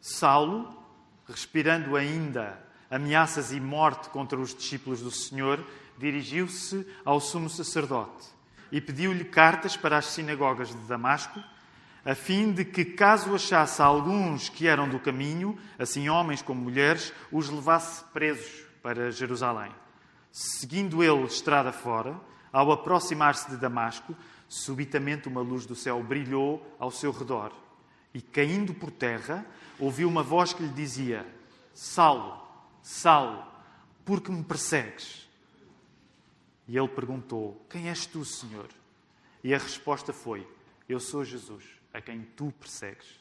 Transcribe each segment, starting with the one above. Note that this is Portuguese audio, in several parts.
Saulo, respirando ainda ameaças e morte contra os discípulos do Senhor, dirigiu-se ao sumo sacerdote e pediu-lhe cartas para as sinagogas de Damasco, a fim de que, caso achasse alguns que eram do caminho, assim homens como mulheres, os levasse presos para Jerusalém. Seguindo ele estrada fora, ao aproximar-se de Damasco, subitamente uma luz do céu brilhou ao seu redor. E caindo por terra, ouviu uma voz que lhe dizia: Saulo, Saulo, por que me persegues? E ele perguntou: Quem és tu, Senhor? E a resposta foi: Eu sou Jesus, a quem tu persegues.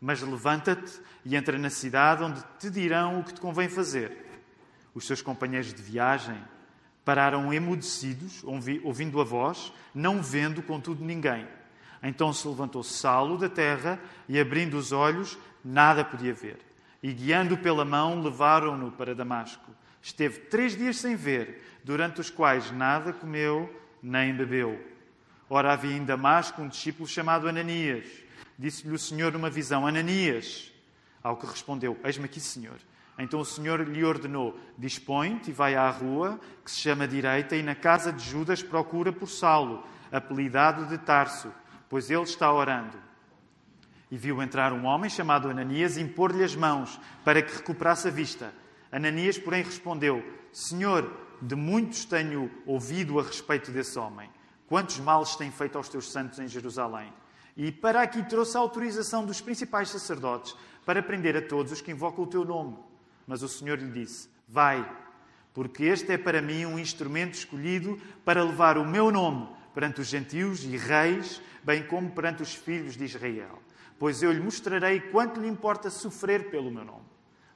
Mas levanta-te e entra na cidade onde te dirão o que te convém fazer. Os seus companheiros de viagem pararam emudecidos, ouvindo a voz, não vendo, contudo, ninguém. Então se levantou Saulo da terra e, abrindo os olhos, nada podia ver. E, guiando pela mão, levaram-no para Damasco. Esteve três dias sem ver, durante os quais nada comeu nem bebeu. Ora, havia em Damasco um discípulo chamado Ananias. Disse-lhe o Senhor numa visão: Ananias. Ao que respondeu: Eis-me aqui, Senhor. Então o Senhor lhe ordenou: Dispõe-te e vai à rua, que se chama Direita, e na casa de Judas procura por Saulo, apelidado de Tarso, pois ele está orando. E viu entrar um homem chamado Ananias e impor-lhe as mãos para que recuperasse a vista. Ananias, porém, respondeu: Senhor, de muitos tenho ouvido a respeito desse homem. Quantos males tem feito aos teus santos em Jerusalém? E para aqui trouxe a autorização dos principais sacerdotes para prender a todos os que invocam o teu nome. Mas o Senhor lhe disse: Vai, porque este é para mim um instrumento escolhido para levar o meu nome perante os gentios e reis, bem como perante os filhos de Israel. Pois eu lhe mostrarei quanto lhe importa sofrer pelo meu nome.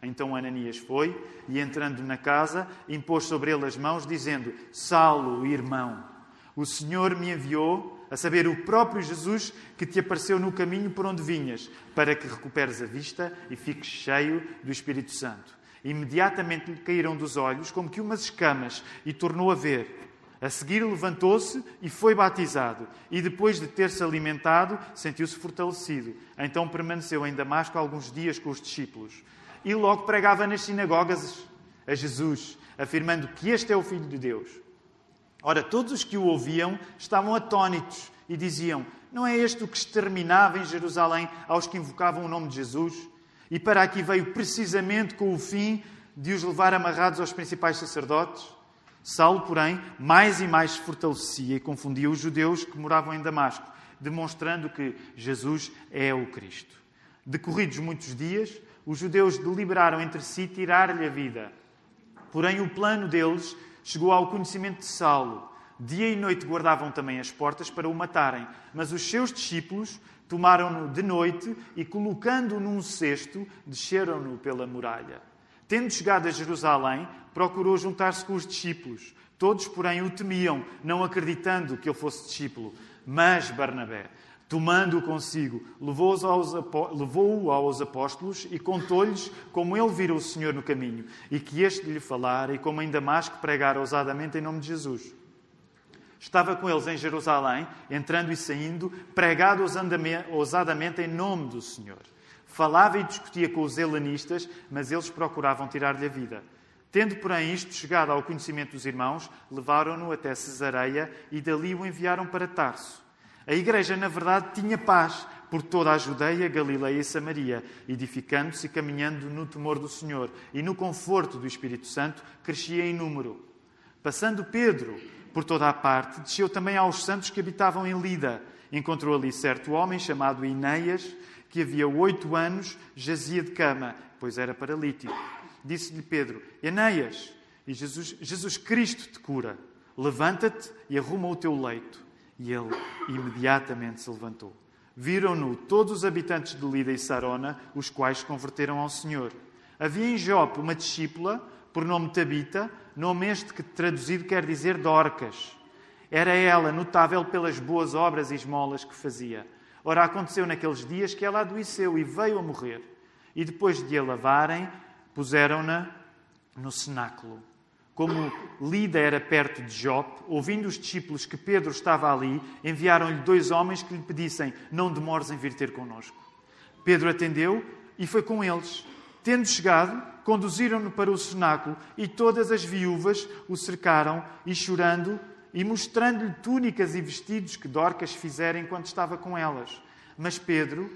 Então Ananias foi e, entrando na casa, impôs sobre ele as mãos, dizendo: Saulo, irmão, o Senhor me enviou, a saber, o próprio Jesus que te apareceu no caminho por onde vinhas, para que recuperes a vista e fiques cheio do Espírito Santo. Imediatamente lhe caíram dos olhos como que umas escamas e tornou a ver. A seguir levantou-se e foi batizado, e depois de ter-se alimentado, sentiu-se fortalecido. Então permaneceu em Damasco alguns dias com os discípulos. E logo pregava nas sinagogas a Jesus, afirmando que este é o Filho de Deus. Ora, todos os que o ouviam estavam atônitos e diziam: Não é este o que exterminava em Jerusalém aos que invocavam o nome de Jesus? E para aqui veio precisamente com o fim de os levar amarrados aos principais sacerdotes? Saulo, porém, mais e mais se fortalecia e confundia os judeus que moravam em Damasco, demonstrando que Jesus é o Cristo. Decorridos muitos dias, os judeus deliberaram entre si tirar-lhe a vida. Porém, o plano deles chegou ao conhecimento de Saulo. Dia e noite guardavam também as portas para o matarem, mas os seus discípulos tomaram-no de noite e, colocando-o num cesto, desceram-no pela muralha. Tendo chegado a Jerusalém, procurou juntar-se com os discípulos. Todos, porém, o temiam, não acreditando que ele fosse discípulo. Mas Barnabé, tomando-o consigo, levou-o aos, apóstolos e contou-lhes como ele vira o Senhor no caminho e que este lhe falara e como em Damasco pregara ousadamente em nome de Jesus. Estava com eles em Jerusalém, entrando e saindo, pregado ousadamente em nome do Senhor. Falava e discutia com os helenistas, mas eles procuravam tirar-lhe a vida. Tendo, porém, isto chegado ao conhecimento dos irmãos, levaram-no até Cesareia e dali o enviaram para Tarso. A igreja, na verdade, tinha paz por toda a Judeia, Galileia e Samaria, edificando-se e caminhando no temor do Senhor e no conforto do Espírito Santo, crescia em número. Passando Pedro por toda a parte, desceu também aos santos que habitavam em Lida. Encontrou ali certo homem chamado Ineias, que havia oito anos jazia de cama, pois era paralítico. Disse-lhe Pedro: Eneias, e Jesus, Jesus Cristo te cura. Levanta-te e arruma o teu leito. E ele imediatamente se levantou. Viram-no todos os habitantes de Lida e Sarona, os quais se converteram ao Senhor. Havia em Jope uma discípula, por nome Tabita, nome este que traduzido quer dizer Dorcas. Era ela notável pelas boas obras e esmolas que fazia. Ora, aconteceu naqueles dias que ela adoeceu e veio a morrer. E depois de a lavarem, puseram-na no cenáculo. Como Lida era perto de Jope, ouvindo os discípulos que Pedro estava ali, enviaram-lhe dois homens que lhe pedissem: Não demores em vir ter connosco. Pedro atendeu e foi com eles. Tendo chegado, conduziram-no para o cenáculo e todas as viúvas o cercaram e chorando e mostrando-lhe túnicas e vestidos que Dorcas fizera enquanto estava com elas. Mas Pedro,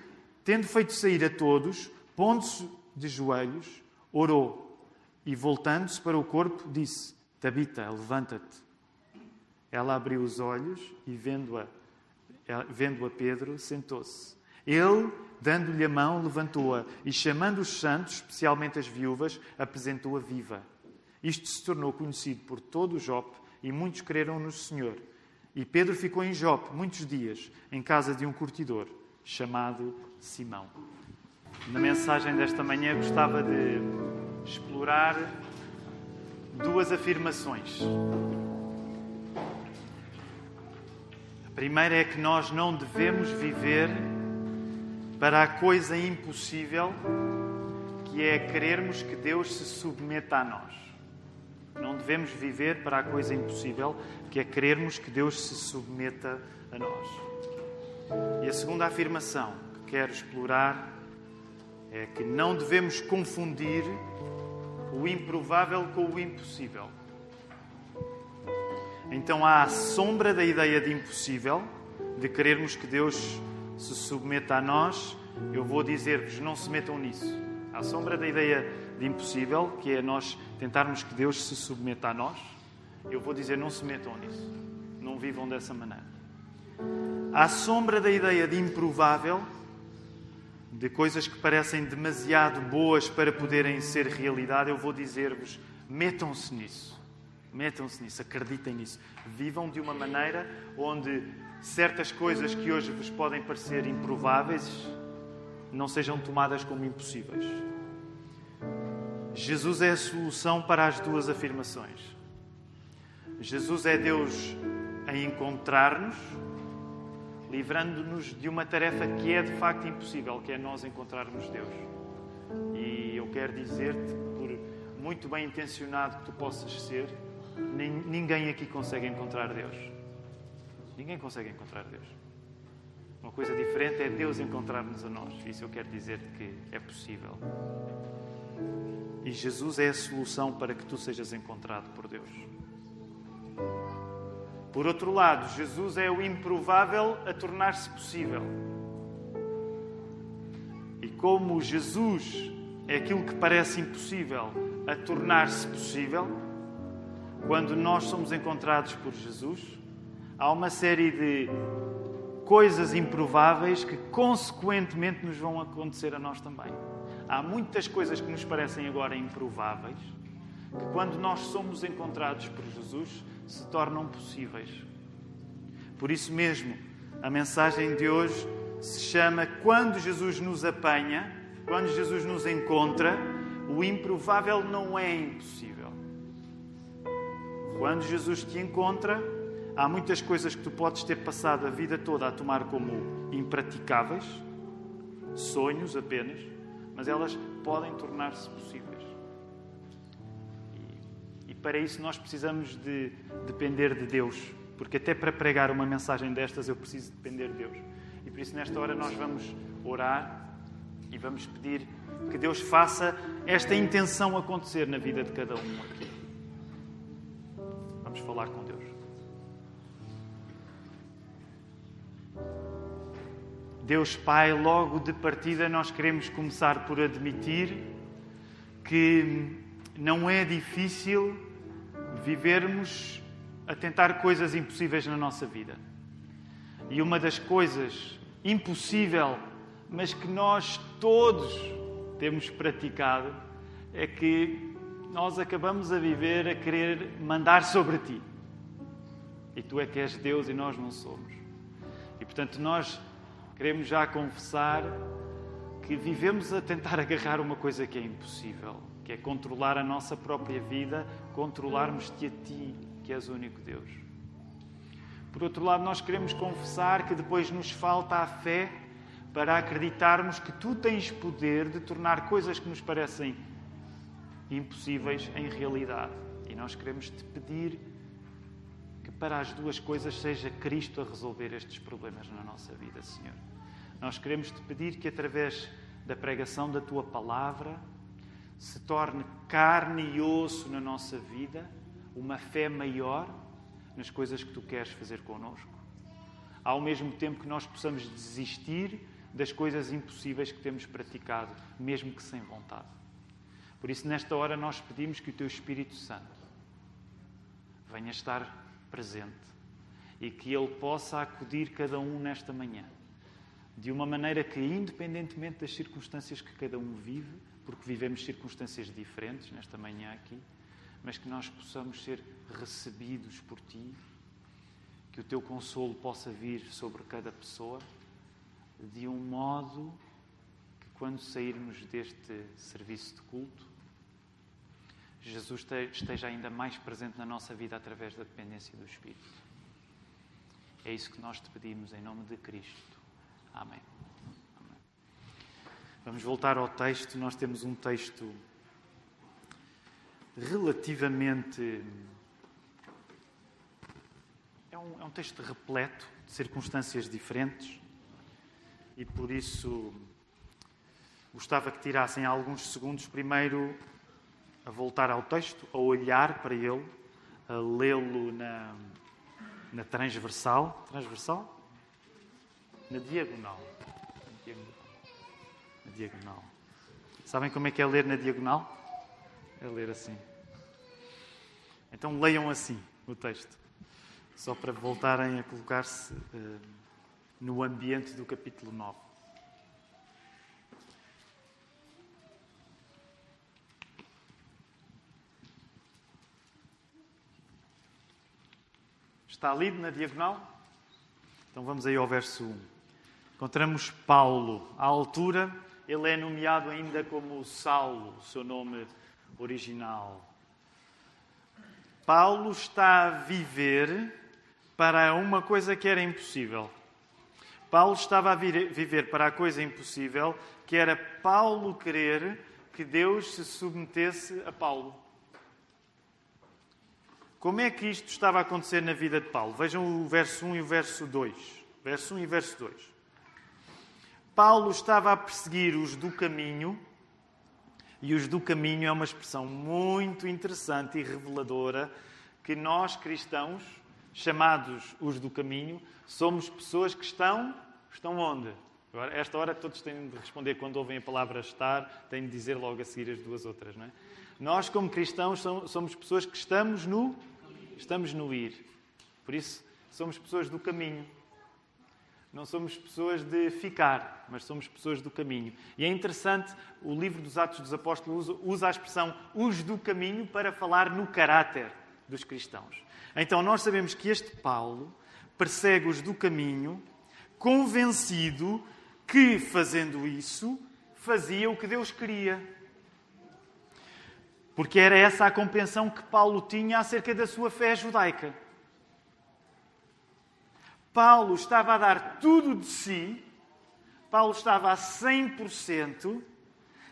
tendo feito sair a todos, pondo-se de joelhos, orou e, voltando-se para o corpo, disse: Tabita, levanta-te. Ela abriu os olhos e, vendo-a, vendo a Pedro, sentou-se. Ele, dando-lhe a mão, levantou-a e, chamando os santos, especialmente as viúvas, apresentou-a viva. Isto se tornou conhecido por todo o Jope e muitos creram no Senhor. E Pedro ficou em Jope muitos dias, em casa de um curtidor, chamado Simão. Na mensagem desta manhã gostava de explorar duas afirmações. A primeira é que nós não devemos viver para a coisa impossível que é querermos que Deus se submeta a nós. Não devemos viver para a coisa impossível que é querermos que Deus se submeta a nós. E a segunda afirmação que quero explorar é que não devemos confundir o improvável com o impossível. Então há a sombra da ideia de impossível, de querermos que Deus se submeta a nós. Eu vou dizer-vos: não se metam nisso. Há a sombra da ideia de impossível, que é nós tentarmos que Deus se submeta a nós. Eu vou dizer: não se metam nisso. Não vivam dessa maneira. A sombra da ideia de improvável, de coisas que parecem demasiado boas para poderem ser realidade, eu vou dizer-vos: metam-se nisso. Metam-se nisso, acreditem nisso. Vivam de uma maneira onde certas coisas que hoje vos podem parecer improváveis não sejam tomadas como impossíveis. Jesus é a solução para as duas afirmações. Jesus é Deus a encontrar-nos livrando-nos de uma tarefa que é de facto impossível, que é nós encontrarmos Deus. E eu quero dizer-te, por muito bem intencionado que tu possas ser, ninguém aqui consegue encontrar Deus. Ninguém consegue encontrar Deus. Uma coisa diferente é Deus encontrar-nos a nós. Isso eu quero dizer-te que é possível. E Jesus é a solução para que tu sejas encontrado por Deus. Por outro lado, Jesus é o improvável a tornar-se possível. E como Jesus é aquilo que parece impossível a tornar-se possível, quando nós somos encontrados por Jesus, há uma série de coisas improváveis que, consequentemente, nos vão acontecer a nós também. Há muitas coisas que nos parecem agora improváveis, que, quando nós somos encontrados por Jesus, se tornam possíveis. Por isso mesmo, a mensagem de hoje se chama Quando Jesus nos apanha, quando Jesus nos encontra, o improvável não é impossível. Quando Jesus te encontra, há muitas coisas que tu podes ter passado a vida toda a tomar como impraticáveis, sonhos apenas, mas elas podem tornar-se possíveis. Para isso, nós precisamos de depender de Deus, porque até para pregar uma mensagem destas eu preciso depender de Deus. E por isso, nesta hora, nós vamos orar e vamos pedir que Deus faça esta intenção acontecer na vida de cada um aqui. Vamos falar com Deus. Pai, logo de partida, nós queremos começar por admitir que não é difícil vivermos a tentar coisas impossíveis na nossa vida. E uma das coisas impossível, mas que nós todos temos praticado, é que nós acabamos a viver a querer mandar sobre ti. E tu é que és Deus e nós não somos. E portanto, nós queremos já confessar que vivemos a tentar agarrar uma coisa que é impossível que é controlar a nossa própria vida, controlarmos-te a ti, que és o único Deus. Por outro lado, nós queremos confessar que depois nos falta a fé para acreditarmos que tu tens poder de tornar coisas que nos parecem impossíveis em realidade. E nós queremos te pedir que para as duas coisas seja Cristo a resolver estes problemas na nossa vida, Senhor. Nós queremos te pedir que através da pregação da tua palavra se torne carne e osso na nossa vida, uma fé maior nas coisas que tu queres fazer connosco. Ao mesmo tempo que nós possamos desistir das coisas impossíveis que temos praticado, mesmo que sem vontade. Por isso, nesta hora, nós pedimos que o Teu Espírito Santo venha estar presente e que Ele possa acudir cada um nesta manhã, de uma maneira que, independentemente das circunstâncias que cada um vive, porque vivemos circunstâncias diferentes nesta manhã aqui, mas que nós possamos ser recebidos por Ti, que o Teu consolo possa vir sobre cada pessoa, de um modo que, quando sairmos deste serviço de culto, Jesus esteja ainda mais presente na nossa vida através da dependência do Espírito. É isso que nós te pedimos em nome de Cristo. Amém. Vamos voltar ao texto. Nós temos um texto relativamente. É um, é um texto repleto de circunstâncias diferentes e por isso gostava que tirassem alguns segundos primeiro a voltar ao texto, a olhar para ele, a lê-lo na, na transversal. Transversal? Na diagonal diagonal. Sabem como é que é ler na diagonal? É ler assim. Então leiam assim o texto, só para voltarem a colocar-se uh, no ambiente do capítulo 9. Está lido na diagonal? Então vamos aí ao verso 1. Encontramos Paulo à altura ele é nomeado ainda como Saulo, o seu nome original. Paulo está a viver para uma coisa que era impossível. Paulo estava a viver para a coisa impossível, que era Paulo querer que Deus se submetesse a Paulo. Como é que isto estava a acontecer na vida de Paulo? Vejam o verso 1 e o verso 2. Verso 1 e verso 2. Paulo estava a perseguir os do caminho, e os do caminho é uma expressão muito interessante e reveladora que nós cristãos, chamados os do caminho, somos pessoas que estão, estão onde? Agora, esta hora todos têm de responder quando ouvem a palavra estar, têm de dizer logo a seguir as duas outras, não é? Nós, como cristãos, somos pessoas que estamos no, estamos no ir. Por isso, somos pessoas do caminho. Não somos pessoas de ficar, mas somos pessoas do caminho. E é interessante, o livro dos Atos dos Apóstolos usa a expressão os do caminho para falar no caráter dos cristãos. Então nós sabemos que este Paulo persegue os do caminho, convencido que, fazendo isso, fazia o que Deus queria. Porque era essa a compreensão que Paulo tinha acerca da sua fé judaica. Paulo estava a dar tudo de si, Paulo estava a 100%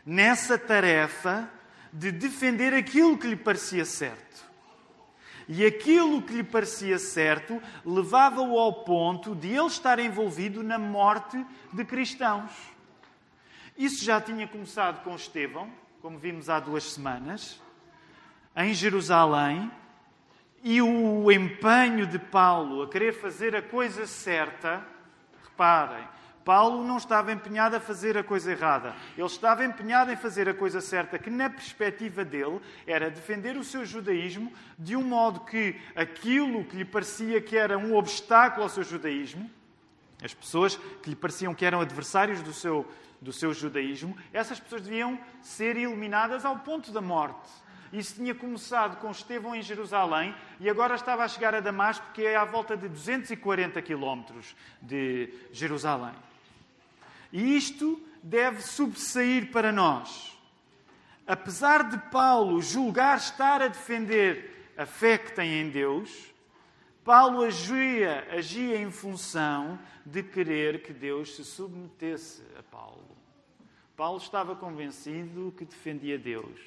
nessa tarefa de defender aquilo que lhe parecia certo. E aquilo que lhe parecia certo levava-o ao ponto de ele estar envolvido na morte de cristãos. Isso já tinha começado com Estevão, como vimos há duas semanas, em Jerusalém, e o empenho de Paulo a querer fazer a coisa certa, reparem, Paulo não estava empenhado a fazer a coisa errada. Ele estava empenhado em fazer a coisa certa, que na perspectiva dele era defender o seu judaísmo de um modo que aquilo que lhe parecia que era um obstáculo ao seu judaísmo, as pessoas que lhe pareciam que eram adversários do seu, do seu judaísmo, essas pessoas deviam ser eliminadas ao ponto da morte. Isso tinha começado com Estevão em Jerusalém e agora estava a chegar a Damasco, que é à volta de 240 quilómetros de Jerusalém. E isto deve subsair para nós. Apesar de Paulo julgar estar a defender a fé que tem em Deus, Paulo agia, agia em função de querer que Deus se submetesse a Paulo. Paulo estava convencido que defendia Deus.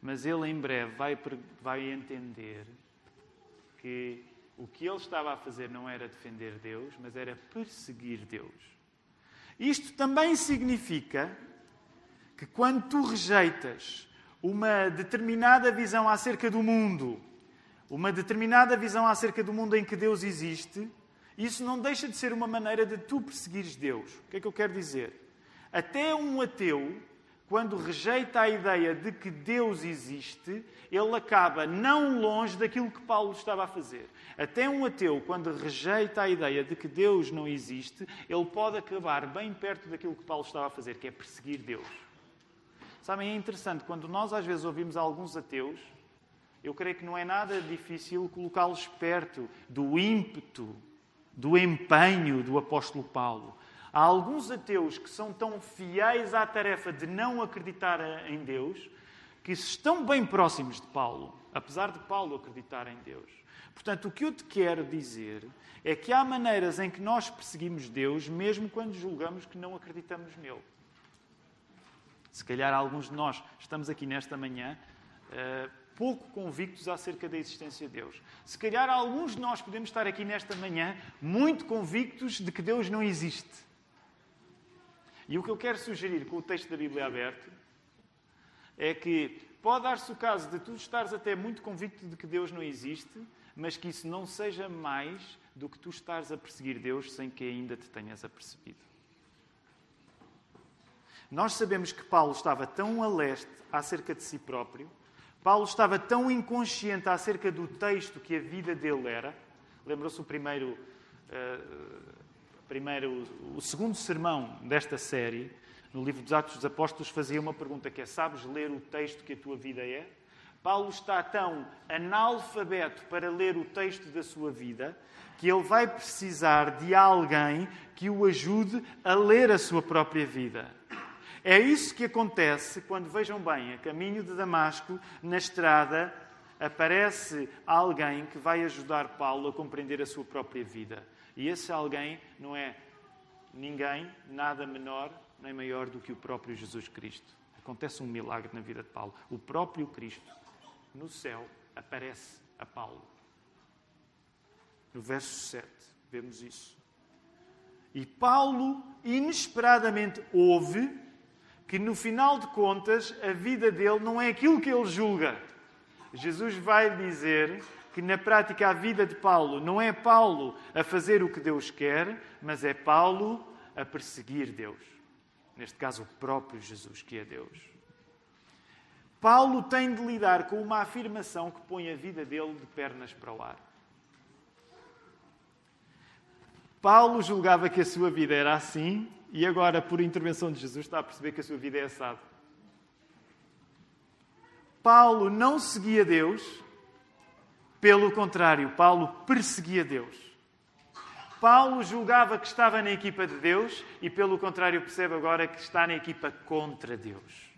Mas ele em breve vai, vai entender que o que ele estava a fazer não era defender Deus, mas era perseguir Deus. Isto também significa que quando tu rejeitas uma determinada visão acerca do mundo, uma determinada visão acerca do mundo em que Deus existe, isso não deixa de ser uma maneira de tu perseguires Deus. O que é que eu quero dizer? Até um ateu, quando rejeita a ideia de que Deus existe, ele acaba não longe daquilo que Paulo estava a fazer. Até um ateu, quando rejeita a ideia de que Deus não existe, ele pode acabar bem perto daquilo que Paulo estava a fazer, que é perseguir Deus. Sabem, é interessante, quando nós às vezes ouvimos alguns ateus, eu creio que não é nada difícil colocá-los perto do ímpeto, do empenho do apóstolo Paulo. Há alguns ateus que são tão fiéis à tarefa de não acreditar em Deus que estão bem próximos de Paulo, apesar de Paulo acreditar em Deus. Portanto, o que eu te quero dizer é que há maneiras em que nós perseguimos Deus, mesmo quando julgamos que não acreditamos nele. Se calhar alguns de nós estamos aqui nesta manhã uh, pouco convictos acerca da existência de Deus. Se calhar alguns de nós podemos estar aqui nesta manhã muito convictos de que Deus não existe. E o que eu quero sugerir com o texto da Bíblia aberto é que pode dar-se o caso de tu estares até muito convicto de que Deus não existe, mas que isso não seja mais do que tu estares a perseguir Deus sem que ainda te tenhas apercebido. Nós sabemos que Paulo estava tão a leste acerca de si próprio, Paulo estava tão inconsciente acerca do texto que a vida dele era. Lembram-se o primeiro, uh, primeiro, o segundo sermão desta série, no livro dos Atos dos Apóstolos, fazia uma pergunta que é: sabes ler o texto que a tua vida é? Paulo está tão analfabeto para ler o texto da sua vida que ele vai precisar de alguém que o ajude a ler a sua própria vida. É isso que acontece quando, vejam bem, a caminho de Damasco, na estrada, aparece alguém que vai ajudar Paulo a compreender a sua própria vida. E esse alguém não é ninguém, nada menor nem maior do que o próprio Jesus Cristo. Acontece um milagre na vida de Paulo. O próprio Cristo, no céu, aparece a Paulo. No verso 7, vemos isso. E Paulo, inesperadamente, ouve que no final de contas a vida dele não é aquilo que ele julga. Jesus vai dizer que na prática a vida de Paulo não é Paulo a fazer o que Deus quer, mas é Paulo a perseguir Deus. Neste caso, o próprio Jesus, que é Deus. Paulo tem de lidar com uma afirmação que põe a vida dele de pernas para o ar. Paulo julgava que a sua vida era assim e agora, por intervenção de Jesus, está a perceber que a sua vida é assado. Paulo não seguia Deus, pelo contrário, Paulo perseguia Deus. Paulo julgava que estava na equipa de Deus e, pelo contrário, percebe agora que está na equipa contra Deus.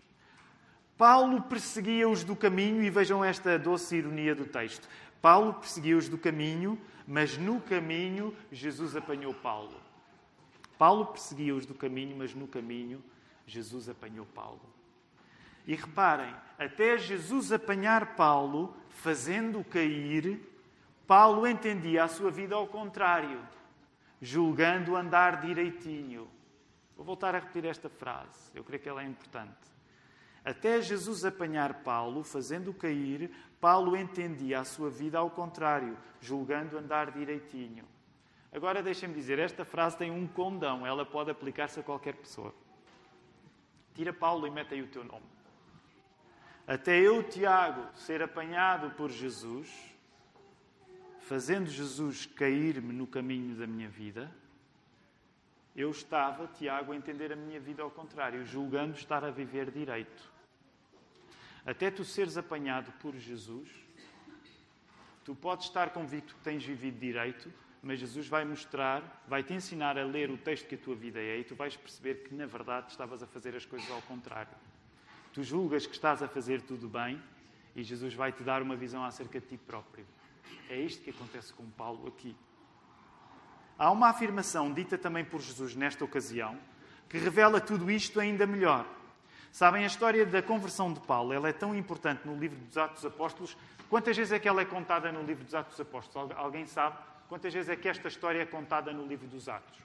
Paulo perseguia-os do caminho, e vejam esta doce ironia do texto. Paulo perseguia-os do caminho, mas no caminho Jesus apanhou Paulo. Paulo perseguia-os do caminho, mas no caminho Jesus apanhou Paulo. E reparem, até Jesus apanhar Paulo, fazendo-o cair, Paulo entendia a sua vida ao contrário, julgando andar direitinho. Vou voltar a repetir esta frase, eu creio que ela é importante. Até Jesus apanhar Paulo, fazendo-o cair, Paulo entendia a sua vida ao contrário, julgando andar direitinho. Agora deixem-me dizer, esta frase tem um condão, ela pode aplicar-se a qualquer pessoa. Tira Paulo e mete aí o teu nome. Até eu, Tiago, ser apanhado por Jesus, fazendo Jesus cair-me no caminho da minha vida, eu estava, Tiago, a entender a minha vida ao contrário, julgando estar a viver direito. Até tu seres apanhado por Jesus, tu podes estar convicto que tens vivido direito, mas Jesus vai mostrar, vai te ensinar a ler o texto que a tua vida é e tu vais perceber que, na verdade, estavas a fazer as coisas ao contrário. Tu julgas que estás a fazer tudo bem e Jesus vai te dar uma visão acerca de ti próprio. É isto que acontece com Paulo aqui. Há uma afirmação dita também por Jesus nesta ocasião que revela tudo isto ainda melhor. Sabem, a história da conversão de Paulo ela é tão importante no livro dos Atos dos Apóstolos. Quantas vezes é que ela é contada no livro dos Atos dos Apóstolos? Alguém sabe? Quantas vezes é que esta história é contada no livro dos Atos?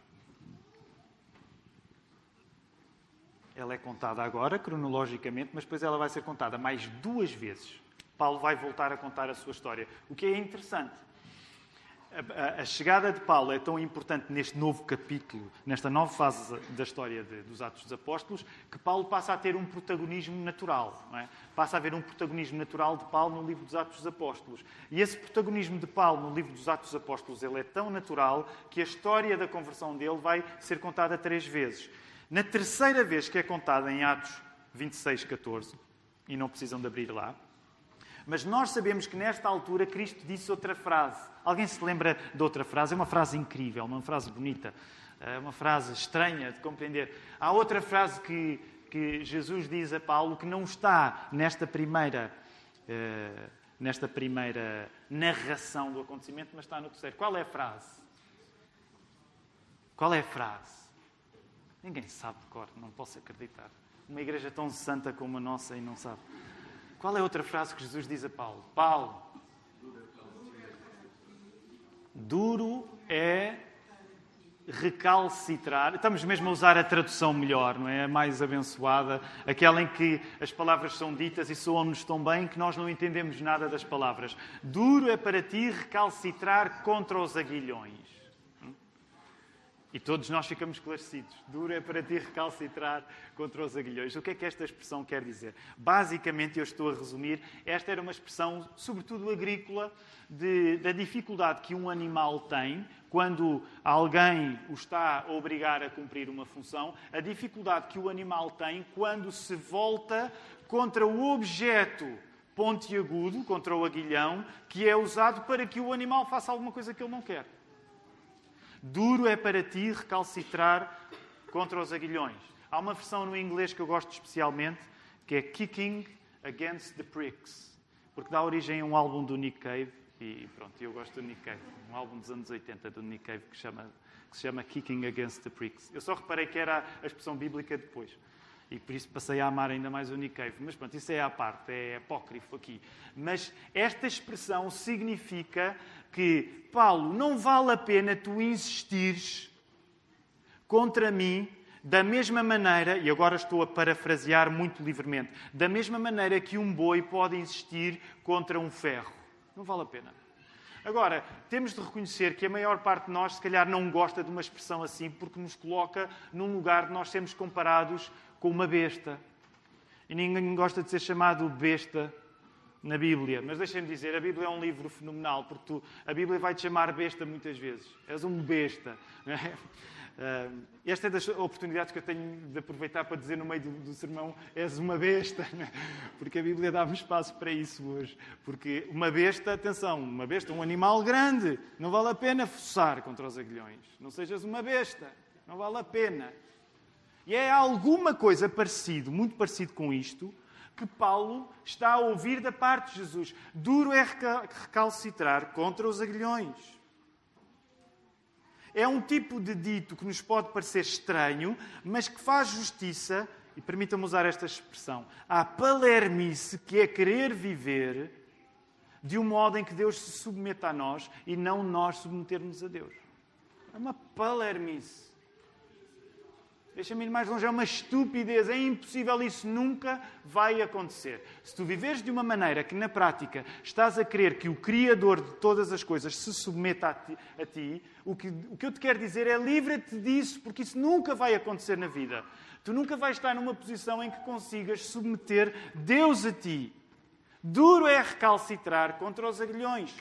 Ela é contada agora, cronologicamente, mas depois ela vai ser contada mais duas vezes. Paulo vai voltar a contar a sua história, o que é interessante a, chegada de Paulo é tão importante neste novo capítulo, nesta nova fase da história de, dos Atos dos Apóstolos, que Paulo passa a ter um protagonismo natural. É? Passa a haver um protagonismo natural de Paulo no livro dos Atos dos Apóstolos. E esse protagonismo de Paulo no livro dos Atos dos Apóstolos ele é tão natural que a história da conversão dele vai ser contada três vezes. Na terceira vez que é contada em Atos 26, 14, e não precisam de abrir lá, mas nós sabemos que nesta altura Cristo disse outra frase. Alguém se lembra de outra frase? É uma frase incrível, uma frase bonita, é uma frase estranha de compreender. Há outra frase que, que Jesus diz a Paulo que não está nesta primeira, uh, nesta primeira narração do acontecimento, mas está no terceiro. Qual é a frase? Qual é a frase? Ninguém sabe de cor, não posso acreditar. Uma igreja tão santa como a nossa e não sabe. Qual é outra frase que Jesus diz a Paulo? Paulo, duro é recalcitrar. Estamos mesmo a usar a tradução melhor, não é? A mais abençoada, aquela em que as palavras são ditas e soam-nos tão bem que nós não entendemos nada das palavras. Duro é para ti recalcitrar contra os aguilhões. E todos nós ficamos esclarecidos. Duro é para ti recalcitrar contra os aguilhões. O que é que esta expressão quer dizer? Basicamente, eu estou a resumir, esta era uma expressão, sobretudo agrícola, de, da dificuldade que um animal tem quando alguém o está a obrigar a cumprir uma função, a dificuldade que o animal tem quando se volta contra o objeto pontiagudo, contra o aguilhão, que é usado para que o animal faça alguma coisa que ele não quer. Duro é para ti recalcitrar contra os aguilhões. Há uma versão no inglês que eu gosto especialmente, que é Kicking Against the Pricks, porque dá origem a um álbum do Nick Cave, e pronto, eu gosto do Nick Cave, um álbum dos anos 80 do Nick Cave que, chama, que se chama Kicking Against the Pricks. Eu só reparei que era a expressão bíblica depois. E por isso passei a amar ainda mais o Nick Cave. Mas pronto, isso é à parte, é apócrifo aqui. Mas esta expressão significa que, Paulo, não vale a pena tu insistires contra mim da mesma maneira, e agora estou a parafrasear muito livremente, da mesma maneira que um boi pode insistir contra um ferro. Não vale a pena. Agora, temos de reconhecer que a maior parte de nós, se calhar, não gosta de uma expressão assim, porque nos coloca num lugar de nós sermos comparados com uma besta. E ninguém gosta de ser chamado besta na Bíblia. Mas deixem-me dizer, a Bíblia é um livro fenomenal, porque tu, a Bíblia vai te chamar besta muitas vezes. És um besta. Uh, esta é das oportunidades que eu tenho de aproveitar para dizer no meio do, do sermão: és uma besta, né? porque a Bíblia dá-me espaço para isso hoje. Porque uma besta, atenção, uma besta, um animal grande, não vale a pena forçar contra os aguilhões. Não sejas uma besta, não vale a pena. E é alguma coisa parecido, muito parecido com isto, que Paulo está a ouvir da parte de Jesus. Duro é recalcitrar contra os aguilhões. É um tipo de dito que nos pode parecer estranho, mas que faz justiça, e permitam-me usar esta expressão, à palermice que é querer viver de um modo em que Deus se submeta a nós e não nós submetermos a Deus. É uma palermice. Deixa-me ir mais longe, é uma estupidez, é impossível, isso nunca vai acontecer. Se tu viveres de uma maneira que na prática estás a querer que o Criador de todas as coisas se submeta a ti, a ti o, que, o que eu te quero dizer é livra-te disso, porque isso nunca vai acontecer na vida. Tu nunca vais estar numa posição em que consigas submeter Deus a ti. Duro é recalcitrar contra os aguilhões.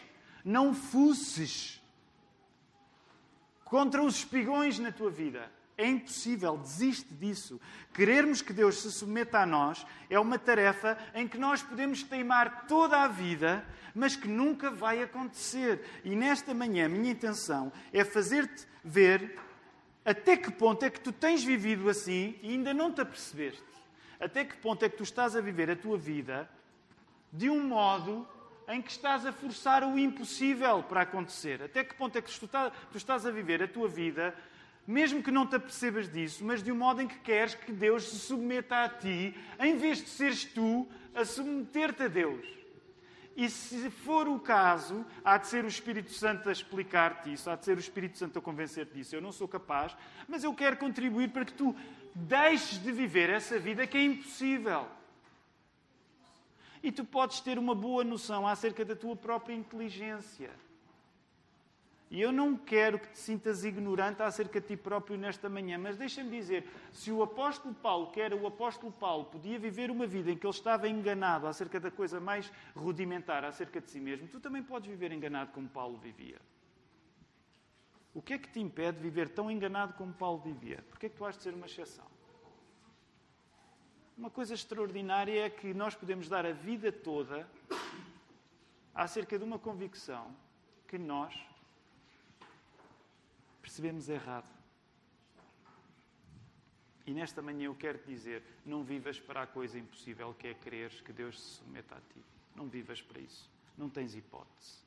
Não fuces contra os espigões na tua vida. É impossível, desiste disso. Querermos que Deus se submeta a nós é uma tarefa em que nós podemos teimar toda a vida, mas que nunca vai acontecer. E nesta manhã, a minha intenção é fazer-te ver até que ponto é que tu tens vivido assim e ainda não te apercebeste. Até que ponto é que tu estás a viver a tua vida de um modo em que estás a forçar o impossível para acontecer. Até que ponto é que tu estás a viver a tua vida mesmo que não te apercebas disso, mas de um modo em que queres que Deus se submeta a ti, em vez de seres tu a submeter-te a Deus. E se for o caso, há de ser o Espírito Santo a explicar-te isso, há de ser o Espírito Santo a convencer-te disso. Eu não sou capaz, mas eu quero contribuir para que tu deixes de viver essa vida que é impossível. E tu podes ter uma boa noção acerca da tua própria inteligência. E eu não quero que te sintas ignorante acerca de ti próprio nesta manhã, mas deixa-me dizer: se o apóstolo Paulo, que era o apóstolo Paulo, podia viver uma vida em que ele estava enganado acerca da coisa mais rudimentar acerca de si mesmo, tu também podes viver enganado como Paulo vivia. O que é que te impede de viver tão enganado como Paulo vivia? Por que é que tu has de ser uma exceção? Uma coisa extraordinária é que nós podemos dar a vida toda acerca de uma convicção que nós percebemos errado. E nesta manhã eu quero te dizer: não vivas para a coisa impossível que é creres que Deus se submeta a ti. Não vivas para isso. Não tens hipótese.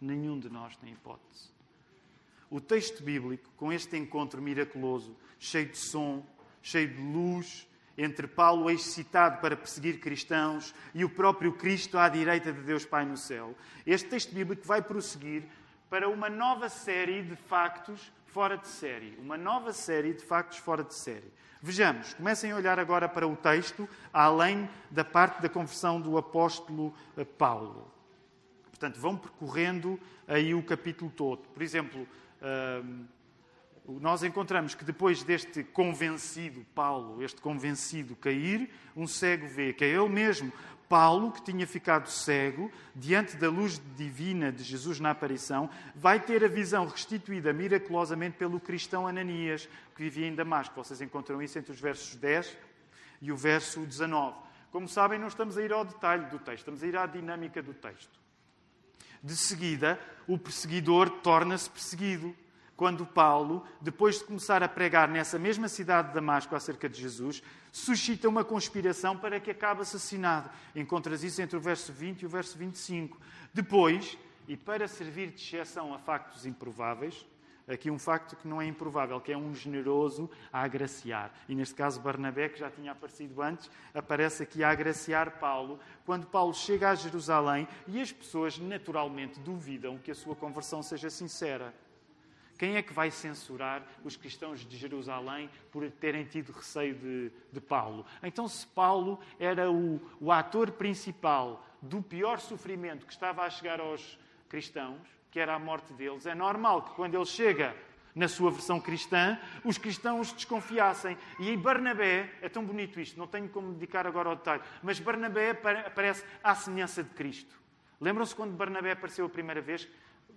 Nenhum de nós tem hipótese. O texto bíblico, com este encontro miraculoso, cheio de som, cheio de luz, entre Paulo, excitado para perseguir cristãos, e o próprio Cristo à direita de Deus Pai no céu, este texto bíblico vai prosseguir para uma nova série de factos fora de série. Uma nova série de factos fora de série. Vejamos, comecem a olhar agora para o texto, além da parte da conversão do apóstolo eh, Paulo. Portanto, vão percorrendo aí o capítulo todo. Por exemplo, ehm, nós encontramos que depois deste convencido Paulo, este convencido cair, um cego vê, que é ele mesmo Paulo, que tinha ficado cego, diante da luz divina de Jesus na aparição, vai ter a visão restituída miraculosamente pelo cristão Ananias, que vivia em Damasco. Vocês encontram isso entre os versos 10 e o verso 19. Como sabem, não estamos a ir ao detalhe do texto, estamos a ir à dinâmica do texto. De seguida, o perseguidor torna-se perseguido quando Paulo, depois de começar a pregar nessa mesma cidade de Damasco acerca de Jesus, suscita uma conspiração para que acabe assassinado. Encontras isso entre o verso 20 e o verso 25. Depois, e para servir de exceção a factos improváveis, aqui um facto que não é improvável, que é um generoso a agraciar. E neste caso, Barnabé, que já tinha aparecido antes, aparece aqui a agraciar Paulo, quando Paulo chega a Jerusalém e as pessoas naturalmente duvidam que a sua conversão seja sincera. Quem é que vai censurar os cristãos de Jerusalém por terem tido receio de, de Paulo? Então, se Paulo era o, o ator principal do pior sofrimento que estava a chegar aos cristãos, que era a morte deles, é normal que quando ele chega na sua versão cristã, os cristãos desconfiassem. E em Barnabé, é tão bonito isto, não tenho como dedicar agora ao detalhe, mas Barnabé aparece à semelhança de Cristo. Lembram-se quando Barnabé apareceu a primeira vez?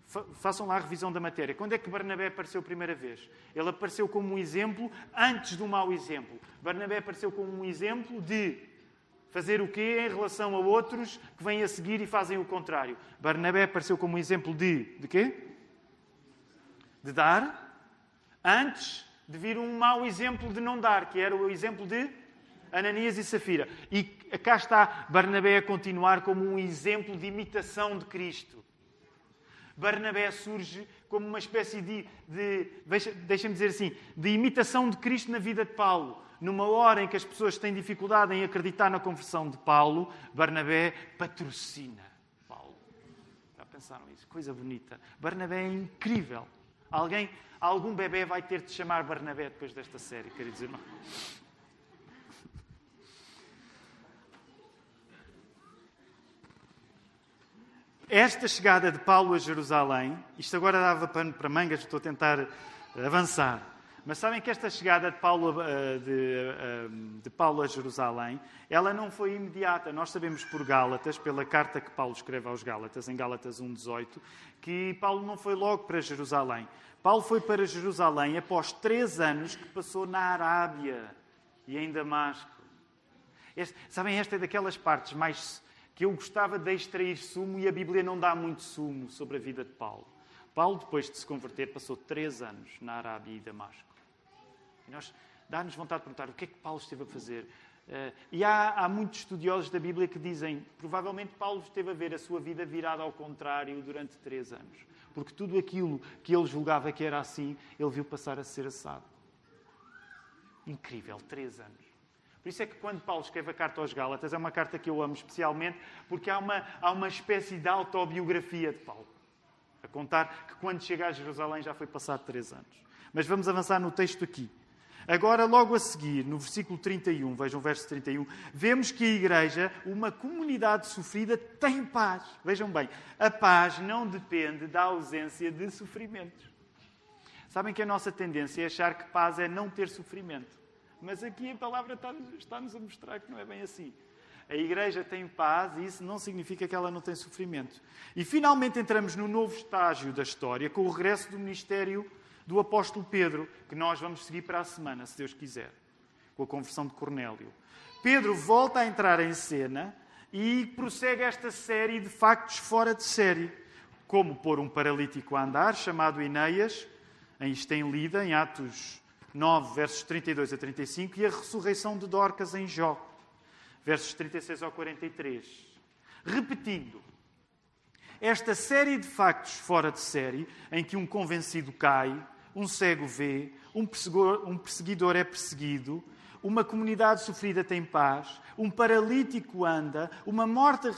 Façam lá a revisão da matéria. Quando é que Barnabé apareceu a primeira vez? Ele apareceu como um exemplo antes do mau exemplo. Barnabé apareceu como um exemplo de fazer o quê em relação a outros que vêm a seguir e fazem o contrário. Barnabé apareceu como um exemplo de de quê? De dar antes de vir um mau exemplo de não dar, que era o exemplo de Ananias e Safira. E cá está Barnabé a continuar como um exemplo de imitação de Cristo. Barnabé surge como uma espécie de, de deixa-me dizer assim, de imitação de Cristo na vida de Paulo. Numa hora em que as pessoas têm dificuldade em acreditar na conversão de Paulo, Barnabé patrocina Paulo. Já pensaram isso? Coisa bonita. Barnabé é incrível. Alguém, algum bebê vai ter de chamar Barnabé depois desta série, quer dizer, Esta chegada de Paulo a Jerusalém, isto agora dava pano para mangas, estou a tentar avançar. Mas sabem que esta chegada de Paulo, de, de Paulo a Jerusalém, ela não foi imediata. Nós sabemos por Gálatas, pela carta que Paulo escreve aos Gálatas, em Gálatas 1,18, que Paulo não foi logo para Jerusalém. Paulo foi para Jerusalém após três anos que passou na Arábia e em Damasco. Este, sabem, esta é daquelas partes mais que eu gostava de extrair sumo e a Bíblia não dá muito sumo sobre a vida de Paulo. Paulo, depois de se converter, passou três anos na Arábia e Damasco. E nós dá-nos vontade de perguntar o que é que Paulo esteve a fazer. Uh, e há, há, muitos estudiosos da Bíblia que dizem provavelmente Paulo esteve a ver a sua vida virada ao contrário durante três anos. Porque tudo aquilo que ele julgava que era assim, ele viu passar a ser assado. Incrível, três anos. Por isso é que quando Paulo escreve a carta aos Gálatas, é uma carta que eu amo especialmente, porque há uma, há uma espécie de autobiografia de Paulo. A contar que quando chega a Jerusalém já foi passado três anos. Mas vamos avançar no texto aqui. Agora, logo a seguir, no versículo 31, vejam o verso 31, vemos que a igreja, uma comunidade sofrida, tem paz. Vejam bem, a paz não depende da ausência de sofrimentos. Sabem que a nossa tendência é achar que paz é não ter sofrimento. Mas aqui a palavra está-nos a mostrar que não é bem assim. A igreja tem paz e isso não significa que ela não tem sofrimento. E finalmente entramos no novo estágio da história, com o regresso do ministério do apóstolo Pedro, que nós vamos seguir para a semana, se Deus quiser, com a conversão de Cornélio. Pedro volta a entrar em cena e prossegue esta série de factos fora de série, como pôr um paralítico a andar, chamado Ineias, em Lida, em Atos 9, versos 32 a 35, e a ressurreição de Dorcas em Jó, versos 36 ao 43. Repetindo, esta série de factos fora de série, em que um convencido cai, um cego vê, um perseguidor, um perseguidor é perseguido, uma comunidade sofrida tem paz, um paralítico anda, uma morta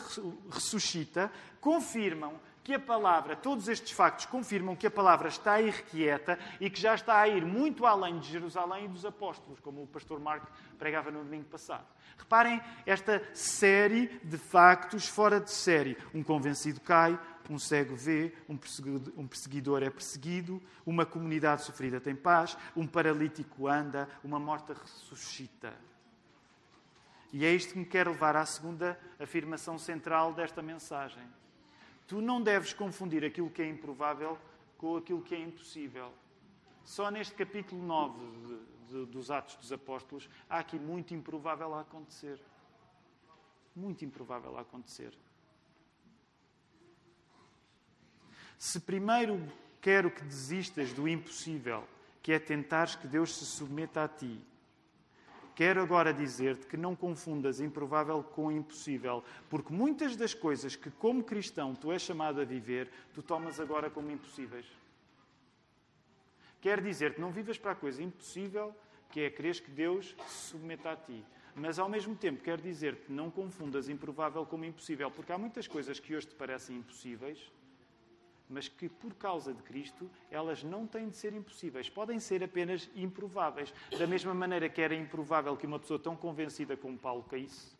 ressuscita, confirmam que a palavra, todos estes factos confirmam que a palavra está irrequieta e que já está a ir muito além de Jerusalém e dos apóstolos, como o pastor Marco pregava no domingo passado. Reparem esta série de factos fora de série. Um convencido cai, um cego vê, um perseguidor, é perseguido, uma comunidade sofrida tem paz, um paralítico anda, uma morta ressuscita. E é isto que me quer levar à segunda afirmação central desta mensagem. Tu não deves confundir aquilo que é improvável com aquilo que é impossível. Só neste capítulo 9 de, de, dos Atos dos Apóstolos há aqui muito improvável a acontecer. Muito improvável a acontecer. Se primeiro quero que desistas do impossível, que é tentares que Deus se submeta a ti, quero agora dizer-te que não confundas improvável com impossível, porque muitas das coisas que, como cristão, tu és chamado a viver, tu tomas agora como impossíveis. Quer dizer-te, não vivas para a coisa impossível, que é creres que Deus se submeta a ti. Mas, ao mesmo tempo, quer dizer-te, não confundas improvável como impossível, porque há muitas coisas que hoje te parecem impossíveis mas que por causa de Cristo elas não têm de ser impossíveis, podem ser apenas improváveis. Da mesma maneira que era improvável que uma pessoa tão convencida como Paulo caísse,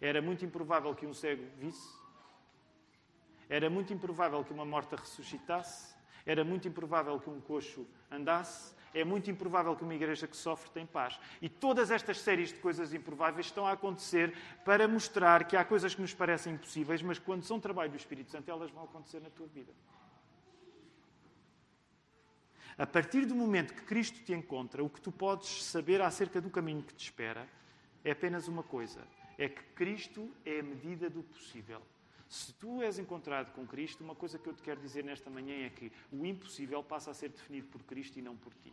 era muito improvável que um cego visse, era muito improvável que uma morta ressuscitasse, era muito improvável que um coxo andasse, é muito improvável que uma igreja que sofre tenha paz. E todas estas séries de coisas improváveis estão a acontecer para mostrar que há coisas que nos parecem impossíveis, mas quando são trabalho do Espírito Santo, elas vão acontecer na tua vida. A partir do momento que Cristo te encontra, o que tu podes saber acerca do caminho que te espera é apenas uma coisa: é que Cristo é a medida do possível. Se tu és encontrado com Cristo, uma coisa que eu te quero dizer nesta manhã é que o impossível passa a ser definido por Cristo e não por ti.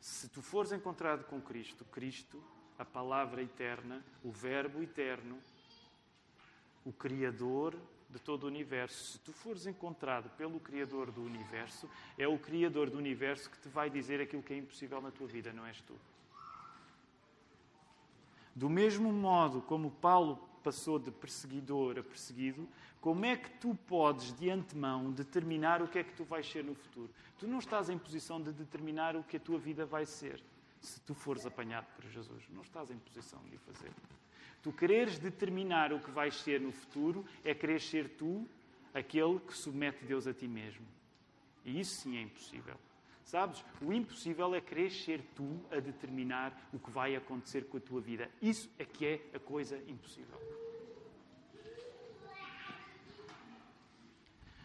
Se tu fores encontrado com Cristo, Cristo, a palavra eterna, o Verbo eterno, o Criador de todo o universo. Se tu fores encontrado pelo Criador do universo, é o Criador do universo que te vai dizer aquilo que é impossível na tua vida, não és tu. Do mesmo modo como Paulo passou de perseguidor a perseguido, como é que tu podes, de antemão, determinar o que é que tu vais ser no futuro? Tu não estás em posição de determinar o que a tua vida vai ser, se tu fores apanhado por Jesus. Não estás em posição de o fazer. Tu quereres determinar o que vais ser no futuro é querer ser tu aquele que submete Deus a ti mesmo. E isso sim é impossível. Sabes? O impossível é querer ser tu a determinar o que vai acontecer com a tua vida. Isso é que é a coisa impossível.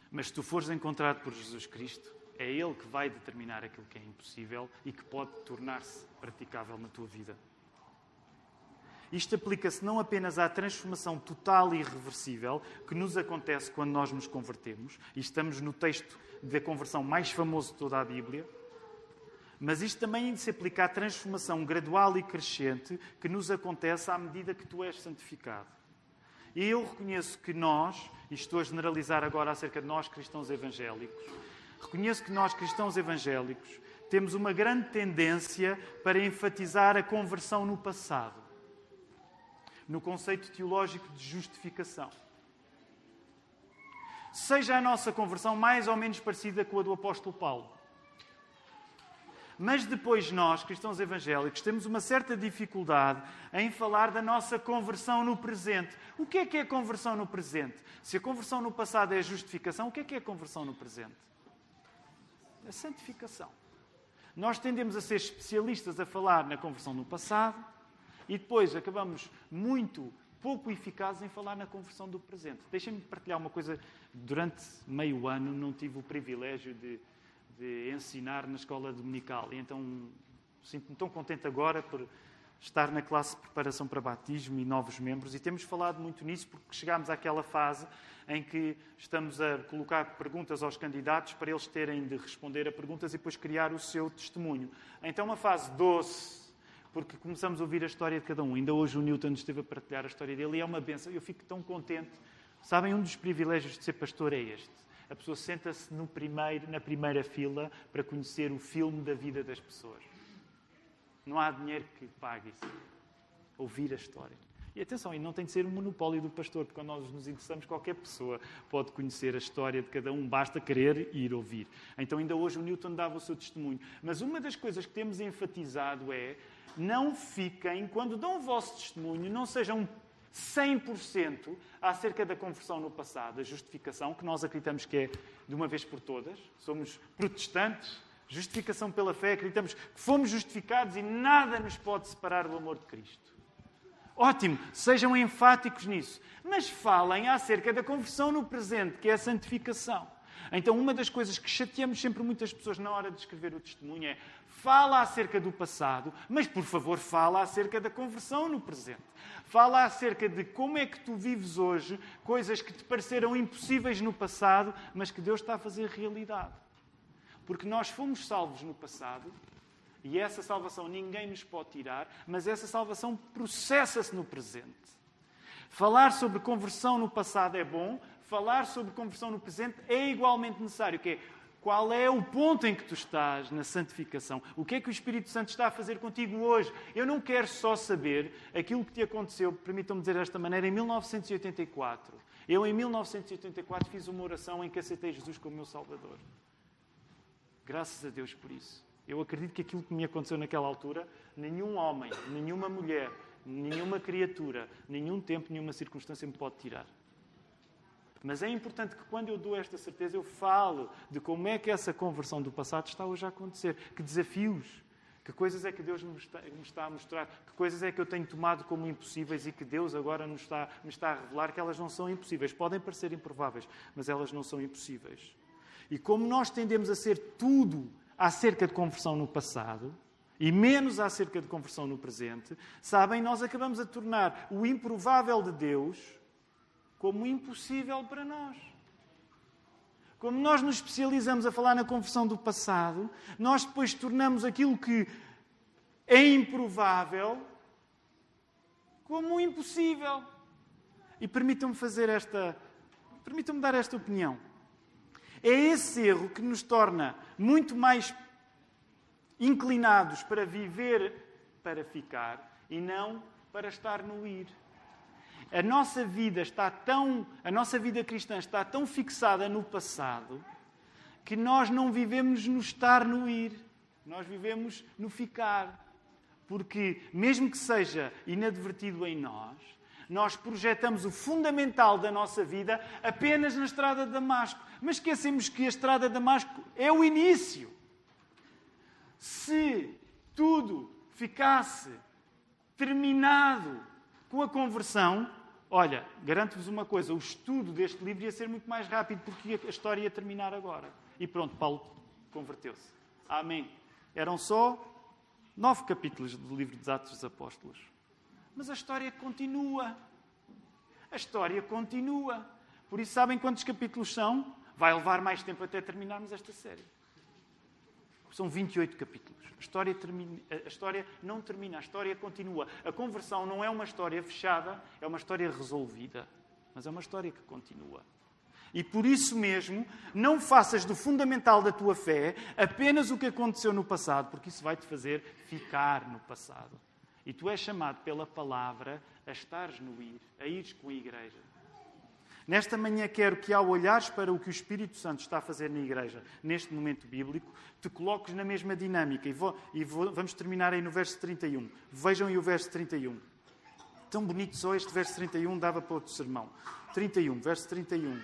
Mas se tu fores encontrado por Jesus Cristo, é Ele que vai determinar aquilo que é impossível e que pode tornar-se praticável na tua vida. Isto aplica-se não apenas à transformação total e irreversível que nos acontece quando nós nos convertemos, e estamos no texto da conversão mais famoso de toda a Bíblia, mas isto também se aplica à transformação gradual e crescente que nos acontece à medida que tu és santificado. E eu reconheço que nós, e estou a generalizar agora acerca de nós cristãos evangélicos, reconheço que nós cristãos evangélicos temos uma grande tendência para enfatizar a conversão no passado no conceito teológico de justificação. Seja a nossa conversão mais ou menos parecida com a do apóstolo Paulo. Mas depois nós, cristãos evangélicos, temos uma certa dificuldade em falar da nossa conversão no presente. O que é que é conversão no presente? Se a conversão no passado é a justificação, o que é que é a conversão no presente? A santificação. Nós tendemos a ser especialistas a falar na conversão no passado e depois acabamos muito pouco eficazes em falar na conversão do presente. Deixem-me partilhar uma coisa. Durante meio ano não tive o privilégio de de ensinar na escola dominical. E então sinto-me tão contente agora por estar na classe de preparação para batismo e novos membros. E temos falado muito nisso porque chegámos àquela fase em que estamos a colocar perguntas aos candidatos para eles terem de responder a perguntas e depois criar o seu testemunho. Então, uma fase doce, porque começamos a ouvir a história de cada um. Ainda hoje o Newton esteve a partilhar a história dele e é uma benção. Eu fico tão contente. Sabem, um dos privilégios de ser pastor é este a pessoa senta-se na primeira fila para conhecer o filme da vida das pessoas. Não há dinheiro que pague isso. Ouvir a história. E atenção, e não tem de ser um monopólio do pastor, porque quando nós nos interessamos, qualquer pessoa pode conhecer a história de cada um, basta querer ir ouvir. Então, ainda hoje o Newton dava o seu testemunho. Mas uma das coisas que temos enfatizado é: não fiquem, quando dão o vosso testemunho, não sejam 100% acerca da conversão no passado, a justificação, que nós acreditamos que é de uma vez por todas. Somos protestantes, justificação pela fé, acreditamos que fomos justificados e nada nos pode separar do amor de Cristo. Ótimo, sejam enfáticos nisso. Mas falem acerca da conversão no presente, que é a santificação. Então, uma das coisas que chateamos sempre muitas pessoas na hora de escrever o testemunho é fala acerca do passado, mas por favor, fala acerca da conversão no presente. Fala acerca de como é que tu vives hoje coisas que te pareceram impossíveis no passado, mas que Deus está a fazer realidade. Porque nós fomos salvos no passado e essa salvação ninguém nos pode tirar, mas essa salvação processa-se no presente. Falar sobre conversão no passado é bom, falar sobre conversão no presente é igualmente necessário, que é qual é o ponto em que tu estás na santificação? O que é que o Espírito Santo está a fazer contigo hoje? Eu não quero só saber aquilo que te aconteceu, permitam-me dizer desta maneira, em 1984. Eu, em 1984, fiz uma oração em que aceitei Jesus como meu Salvador. Graças a Deus por isso. Eu acredito que aquilo que me aconteceu naquela altura, nenhum homem, nenhuma mulher, nenhuma criatura, nenhum tempo, nenhuma circunstância me pode tirar. Mas é importante que quando eu dou esta certeza, eu falo de como é que essa conversão do passado está hoje a acontecer. Que desafios, que coisas é que Deus me está, a mostrar, que coisas é que eu tenho tomado como impossíveis e que Deus agora nos está, me está a revelar que elas não são impossíveis. Podem parecer improváveis, mas elas não são impossíveis. E como nós tendemos a ser tudo acerca de conversão no passado, e menos acerca de conversão no presente, sabem, nós acabamos a tornar o improvável de Deus como impossível para nós. Como nós nos especializamos a falar na conversão do passado, nós depois tornamos aquilo que é improvável como impossível. E permitam-me fazer esta. Permitam-me dar esta opinião. É esse erro que nos torna muito mais inclinados para viver para ficar e não para estar no ir a nossa vida está tão, a nossa vida cristã está tão fixada no passado que nós não vivemos no estar no ir, nós vivemos no ficar. Porque, mesmo que seja inadvertido em nós, nós projetamos o fundamental da nossa vida apenas na estrada de Damasco. Mas esquecemos que a estrada de Damasco é o início. Se tudo ficasse terminado com a conversão, Olha, garanto-vos uma coisa: o estudo deste livro ia ser muito mais rápido porque a história ia terminar agora. E pronto, Paulo converteu-se. Amém. Eram só nove capítulos do livro dos Atos dos Apóstolos. Mas a história continua. A história continua. Por isso, sabem quantos capítulos são? Vai levar mais tempo até terminarmos esta série. São 28 capítulos. A história, termina, a história não termina, a história continua. A conversão não é uma história fechada, é uma história resolvida. Mas é uma história que continua. E por isso mesmo, não faças do fundamental da tua fé apenas o que aconteceu no passado, porque isso vai te fazer ficar no passado. E tu és chamado pela palavra a estares no ir, a ires com a igreja. Nesta manhã quero que, ao olhares para o que o Espírito Santo está a fazer na igreja, neste momento bíblico, te coloques na mesma dinâmica. E, vou, e vou, vamos terminar aí no verso 31. Vejam aí o verso 31. Tão bonito só este verso 31, dava para outro sermão. 31, verso 31.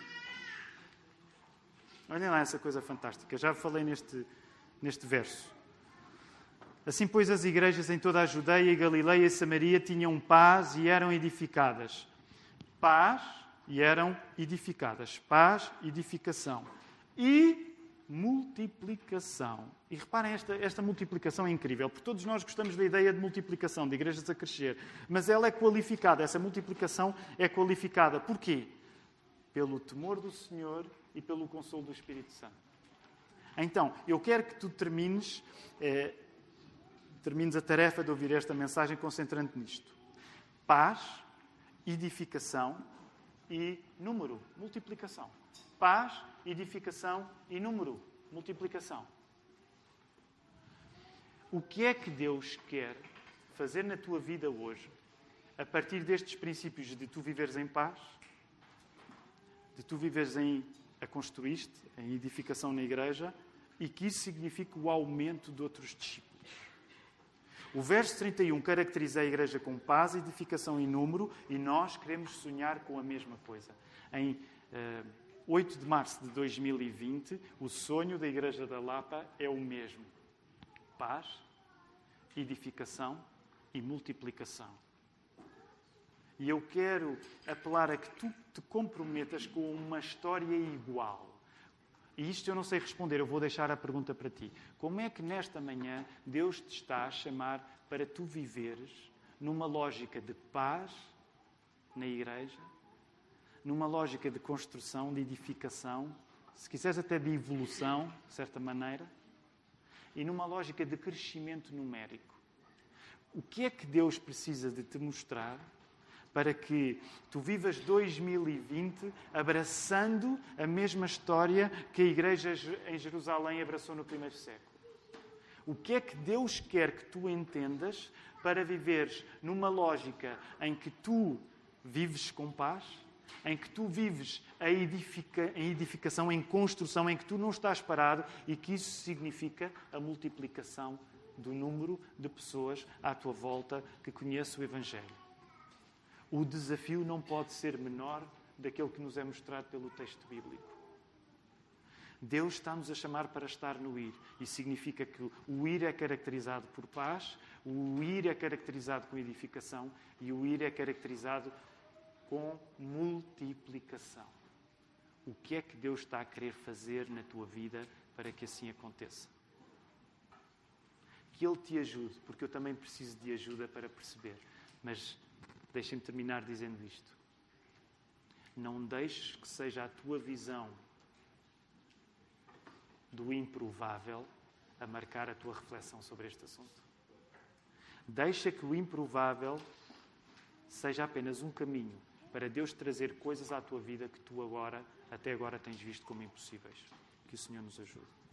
Olhem lá essa coisa fantástica. Já falei neste, neste verso. Assim, pois, as igrejas em toda a Judeia, Galileia e Samaria tinham paz e eram edificadas. Paz e eram edificadas. Paz, edificação. E multiplicação. E reparem, esta, esta multiplicação é incrível, porque todos nós gostamos da ideia de multiplicação, de igrejas a crescer, mas ela é qualificada, essa multiplicação é qualificada. Porquê? Pelo temor do Senhor e pelo consolo do Espírito Santo. Então, eu quero que tu termines, eh, termines a tarefa de ouvir esta mensagem concentrando nisto. Paz, edificação e número, multiplicação. Paz, edificação e número, multiplicação. O que é que Deus quer fazer na tua vida hoje, a partir destes princípios de tu viveres em paz, de tu viveres em a construíste, em edificação na igreja, e que isso signifique o aumento de outros discípulos. O verso 31 caracteriza a igreja com paz, edificação e número, e nós queremos sonhar com a mesma coisa. Em uh, eh, 8 de março de 2020, o sonho da Igreja da Lapa é o mesmo: paz, edificação e multiplicação. E eu quero apelar a que tu te comprometas com uma história igual. E isto eu não sei responder, eu vou deixar a pergunta para ti. Como é que nesta manhã Deus te está a chamar para tu viveres numa lógica de paz na igreja, numa lógica de construção, de edificação, se quiseres até de evolução, de certa maneira, e numa lógica de crescimento numérico? O que é que Deus precisa de te mostrar para que tu vivas 2020 abraçando a mesma história que a igreja em Jerusalém abraçou no primeiro século. O que é que Deus quer que tu entendas para viveres numa lógica em que tu vives com paz, em que tu vives a edifica, em edificação, em construção, em que tu não estás parado e que isso significa a multiplicação do número de pessoas à tua volta que conhecem o Evangelho o desafio não pode ser menor daquele que nos é mostrado pelo texto bíblico. Deus está-nos a chamar para estar no ir. E significa que o ir é caracterizado por paz, o ir é caracterizado com edificação e o ir é caracterizado com multiplicação. O que é que Deus está a querer fazer na tua vida para que assim aconteça? Que Ele te ajude, porque eu também preciso de ajuda para perceber. Mas Deixem-me terminar dizendo isto. Não deixes que seja a tua visão do improvável a marcar a tua reflexão sobre este assunto. Deixa que o improvável seja apenas um caminho para Deus trazer coisas à tua vida que tu agora, até agora, tens visto como impossíveis. Que o Senhor nos ajude.